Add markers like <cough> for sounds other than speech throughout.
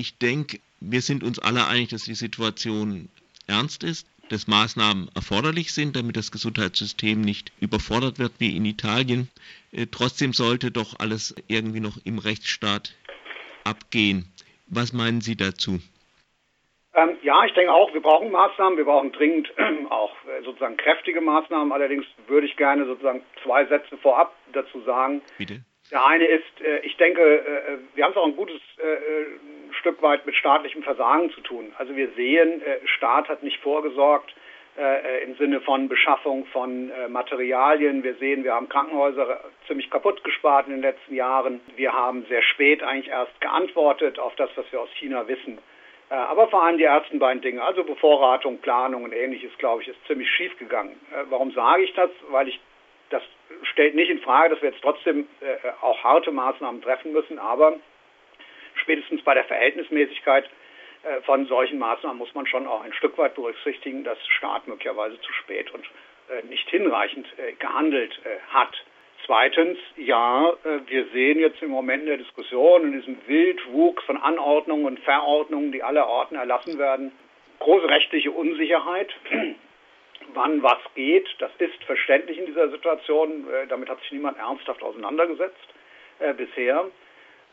Ich denke, wir sind uns alle einig, dass die Situation ernst ist, dass Maßnahmen erforderlich sind, damit das Gesundheitssystem nicht überfordert wird wie in Italien. Äh, trotzdem sollte doch alles irgendwie noch im Rechtsstaat abgehen. Was meinen Sie dazu? Ähm, ja, ich denke auch, wir brauchen Maßnahmen, wir brauchen dringend äh, auch äh, sozusagen kräftige Maßnahmen. Allerdings würde ich gerne sozusagen zwei Sätze vorab dazu sagen. Bitte. Der eine ist, ich denke, wir haben es auch ein gutes Stück weit mit staatlichem Versagen zu tun. Also wir sehen, Staat hat nicht vorgesorgt im Sinne von Beschaffung von Materialien. Wir sehen, wir haben Krankenhäuser ziemlich kaputt gespart in den letzten Jahren. Wir haben sehr spät eigentlich erst geantwortet auf das, was wir aus China wissen. Aber vor allem die ersten beiden Dinge, also Bevorratung, Planung und ähnliches, glaube ich, ist ziemlich schief gegangen. Warum sage ich das? Weil ich das stellt nicht in Frage, dass wir jetzt trotzdem äh, auch harte Maßnahmen treffen müssen, aber spätestens bei der Verhältnismäßigkeit äh, von solchen Maßnahmen muss man schon auch ein Stück weit berücksichtigen, dass Staat möglicherweise zu spät und äh, nicht hinreichend äh, gehandelt hat. Zweitens, ja, wir sehen jetzt im Moment in der Diskussion, in diesem Wildwuchs von Anordnungen und Verordnungen, die aller Orten erlassen werden, große rechtliche Unsicherheit <clears throat> wann was geht. Das ist verständlich in dieser Situation. Damit hat sich niemand ernsthaft auseinandergesetzt äh, bisher.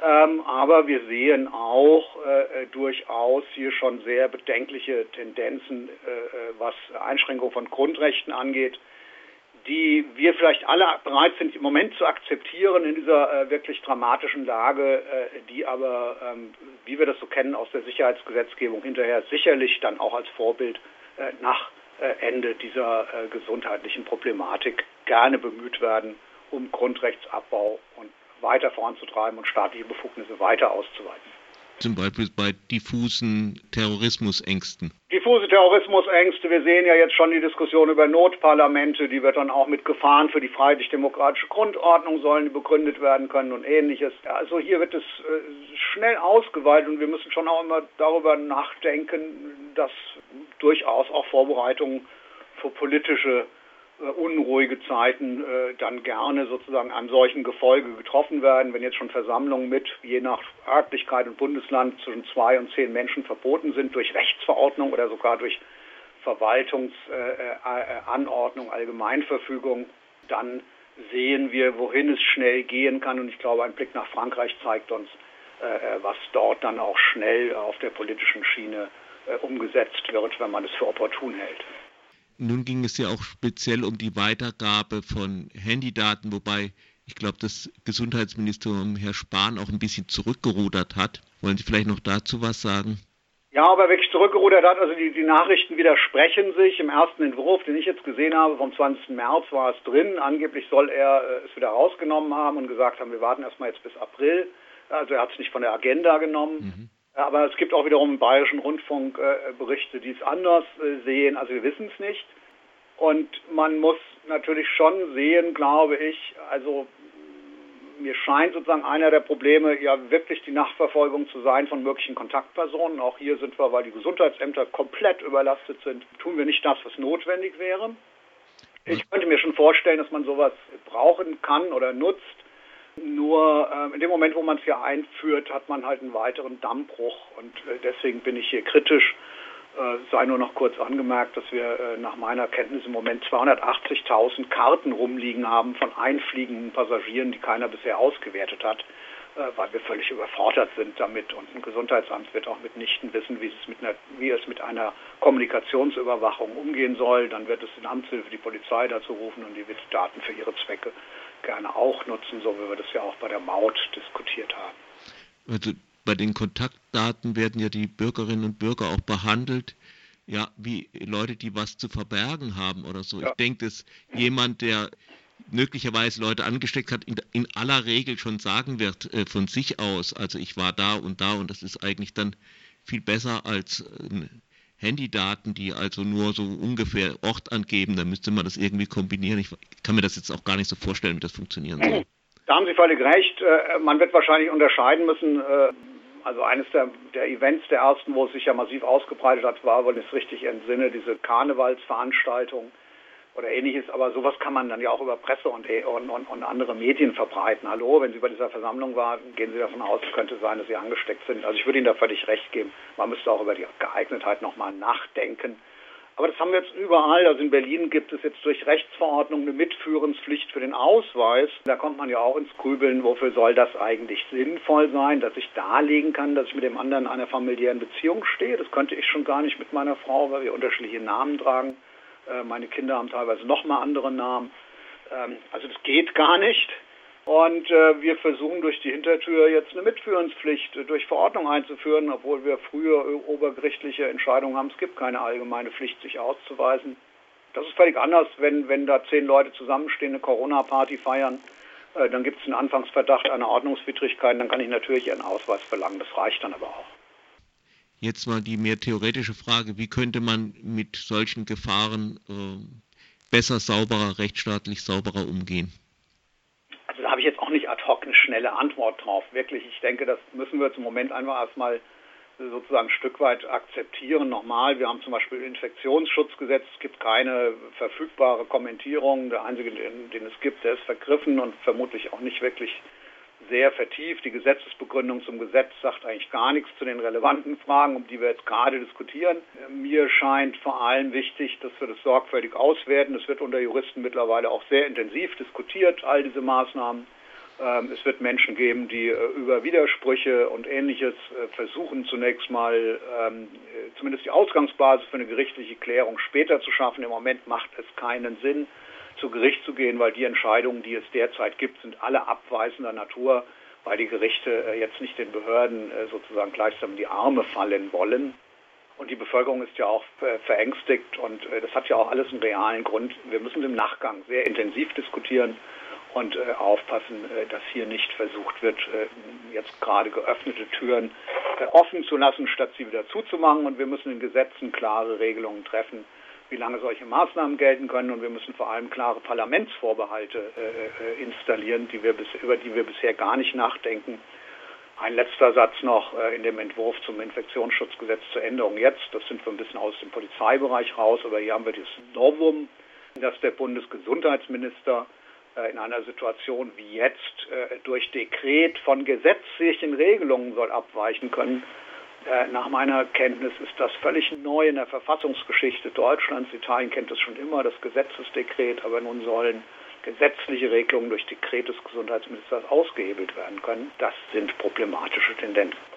Ähm, aber wir sehen auch äh, durchaus hier schon sehr bedenkliche Tendenzen, äh, äh was Einschränkung von Grundrechten angeht, die wir vielleicht alle bereit sind im Moment zu akzeptieren in dieser äh, wirklich dramatischen Lage, die aber, ähm, wie wir das so kennen aus der Sicherheitsgesetzgebung, hinterher sicherlich dann auch als Vorbild nach äh, Ende dieser äh, gesundheitlichen Problematik gerne bemüht werden, um Grundrechtsabbau und weiter voranzutreiben und staatliche Befugnisse weiter auszuweiten zum Beispiel bei diffusen Terrorismusängsten? Diffuse Terrorismusängste, wir sehen ja jetzt schon die Diskussion über Notparlamente, die wird dann auch mit Gefahren für die freiheitlich-demokratische Grundordnung sollen begründet werden können und ähnliches. Also hier wird es äh, schnell ausgeweitet und wir müssen schon auch immer darüber nachdenken, dass durchaus auch Vorbereitungen für politische unruhige Zeiten äh, dann gerne sozusagen einem solchen Gefolge getroffen werden. Wenn jetzt schon Versammlungen mit, je nach Örtlichkeit und Bundesland, zwischen zwei und zehn Menschen verboten sind durch Rechtsverordnung oder sogar durch Verwaltungsanordnung, äh, Allgemeinverfügung, dann sehen wir, wohin es schnell gehen kann. Und ich glaube, ein Blick nach Frankreich zeigt uns, was dort dann auch schnell auf der politischen Schiene umgesetzt wird, wenn man es für opportun hält. Nun ging es ja auch speziell um die Weitergabe von Handydaten, wobei ich glaube, das Gesundheitsministerium Herr Spahn auch ein bisschen zurückgerudert hat. Wollen Sie vielleicht noch dazu was sagen? Ja, aber wirklich zurückgerudert hat, also die, die Nachrichten widersprechen sich. Im ersten Entwurf, den ich jetzt gesehen habe, vom 20. März war es drin. Angeblich soll er äh, es wieder rausgenommen haben und gesagt haben, wir warten erstmal jetzt bis April. Also er hat es nicht von der Agenda genommen. Mhm. Aber es gibt auch wiederum im Bayerischen Rundfunk äh, Berichte, die es anders äh, sehen. Also wir wissen es nicht. Und man muss natürlich schon sehen, glaube ich, also mir scheint sozusagen einer der Probleme ja wirklich die Nachverfolgung zu sein von möglichen Kontaktpersonen. Auch hier sind wir, weil die Gesundheitsämter komplett überlastet sind, tun wir nicht das, was notwendig wäre. Ich könnte mir schon vorstellen, dass man sowas brauchen kann oder nutzt. Nur äh, in dem Moment, wo man es hier einführt, hat man halt einen weiteren Dammbruch. Und äh, deswegen bin ich hier kritisch. Äh, sei nur noch kurz angemerkt, dass wir äh, nach meiner Kenntnis im Moment 280.000 Karten rumliegen haben von einfliegenden Passagieren, die keiner bisher ausgewertet hat, weil wir völlig überfordert sind damit. Und ein Gesundheitsamt wird auch mitnichten wissen, wie es mit einer, wie es mit einer Kommunikationsüberwachung umgehen soll. Dann wird es in Amtshilfe die Polizei dazu rufen und die wird Daten für ihre Zwecke gerne auch nutzen, so wie wir das ja auch bei der Maut diskutiert haben. Also bei den Kontaktdaten werden ja die Bürgerinnen und Bürger auch behandelt, ja, wie Leute, die was zu verbergen haben oder so. Ja. Ich denke, dass jemand, der möglicherweise Leute angesteckt hat, in, in aller Regel schon sagen wird äh, von sich aus, also ich war da und da und das ist eigentlich dann viel besser als äh, Handydaten, die also nur so ungefähr Ort angeben, da müsste man das irgendwie kombinieren. Ich kann mir das jetzt auch gar nicht so vorstellen, wie das funktionieren soll. Da haben Sie völlig recht. Äh, man wird wahrscheinlich unterscheiden müssen. Äh, also eines der, der Events der ersten, wo es sich ja massiv ausgebreitet hat, war, wenn ich es richtig entsinne, diese Karnevalsveranstaltung oder ähnliches, aber sowas kann man dann ja auch über Presse und, und, und, und, andere Medien verbreiten. Hallo, wenn Sie bei dieser Versammlung waren, gehen Sie davon aus, es könnte sein, dass Sie angesteckt sind. Also ich würde Ihnen da völlig recht geben. Man müsste auch über die Geeignetheit nochmal nachdenken. Aber das haben wir jetzt überall. Also in Berlin gibt es jetzt durch Rechtsverordnung eine Mitführenspflicht für den Ausweis. Da kommt man ja auch ins Grübeln, wofür soll das eigentlich sinnvoll sein, dass ich darlegen kann, dass ich mit dem anderen in einer familiären Beziehung stehe. Das könnte ich schon gar nicht mit meiner Frau, weil wir unterschiedliche Namen tragen. Äh, meine Kinder haben teilweise nochmal andere Namen. Ähm, also das geht gar nicht. Und äh, wir versuchen durch die Hintertür jetzt eine Mitführungspflicht durch Verordnung einzuführen, obwohl wir früher obergerichtliche Entscheidungen haben. Es gibt keine allgemeine Pflicht, sich auszuweisen. Das ist völlig anders, wenn, wenn da zehn Leute zusammenstehen, eine Corona-Party feiern. Äh, dann gibt es einen Anfangsverdacht einer Ordnungswidrigkeit, dann kann ich natürlich einen Ausweis verlangen. Das reicht dann aber auch. Jetzt mal die mehr theoretische Frage, wie könnte man mit solchen Gefahren äh, besser, sauberer, rechtsstaatlich sauberer umgehen? Also da habe ich jetzt auch nicht ad hoc eine schnelle Antwort drauf. Wirklich, ich denke, das müssen wir zum Moment einfach erstmal sozusagen ein Stück weit akzeptieren. Nochmal, wir haben zum Beispiel Infektionsschutzgesetz, es gibt keine verfügbare Kommentierung. Der einzige, den, den es gibt, der ist vergriffen und vermutlich auch nicht wirklich sehr vertieft. Die Gesetzesbegründung zum Gesetz sagt eigentlich gar nichts zu den relevanten Fragen, um die wir jetzt gerade diskutieren. Mir scheint vor allem wichtig, dass wir das sorgfältig auswerten. Es wird unter Juristen mittlerweile auch sehr intensiv diskutiert, all diese Maßnahmen. Ähm, es wird Menschen geben, die äh, über Widersprüche und Ähnliches äh, versuchen, zunächst mal ähm, äh, zumindest die Ausgangsbasis für eine gerichtliche Klärung später zu schaffen. Im Moment macht es keinen Sinn zu Gericht zu gehen, weil die Entscheidungen, die es derzeit gibt, sind alle abweisender Natur, weil die Gerichte jetzt nicht den Behörden sozusagen gleichsam in die Arme fallen wollen. Und die Bevölkerung ist ja auch verängstigt und das hat ja auch alles einen realen Grund. Wir müssen im Nachgang sehr intensiv diskutieren und aufpassen, dass hier nicht versucht wird, jetzt gerade geöffnete Türen offen zu lassen, statt sie wieder zuzumachen. Und wir müssen in Gesetzen klare Regelungen treffen, wie lange solche Maßnahmen gelten können und wir müssen vor allem klare Parlamentsvorbehalte äh, äh, installieren, die wir bis, über die wir bisher gar nicht nachdenken. Ein letzter Satz noch äh, in dem Entwurf zum Infektionsschutzgesetz zur Änderung jetzt. Das sind wir ein bisschen aus dem Polizeibereich raus, aber hier haben wir das Novum, dass der Bundesgesundheitsminister äh, in einer Situation wie jetzt äh, durch Dekret von gesetzlichen Regelungen soll abweichen können äh, nach meiner Kenntnis ist das völlig neu in der Verfassungsgeschichte Deutschlands. Italien kennt es schon immer, das Gesetzesdekret, aber nun sollen gesetzliche Regelungen durch Dekret des Gesundheitsministers ausgehebelt werden können. Das sind problematische Tendenzen.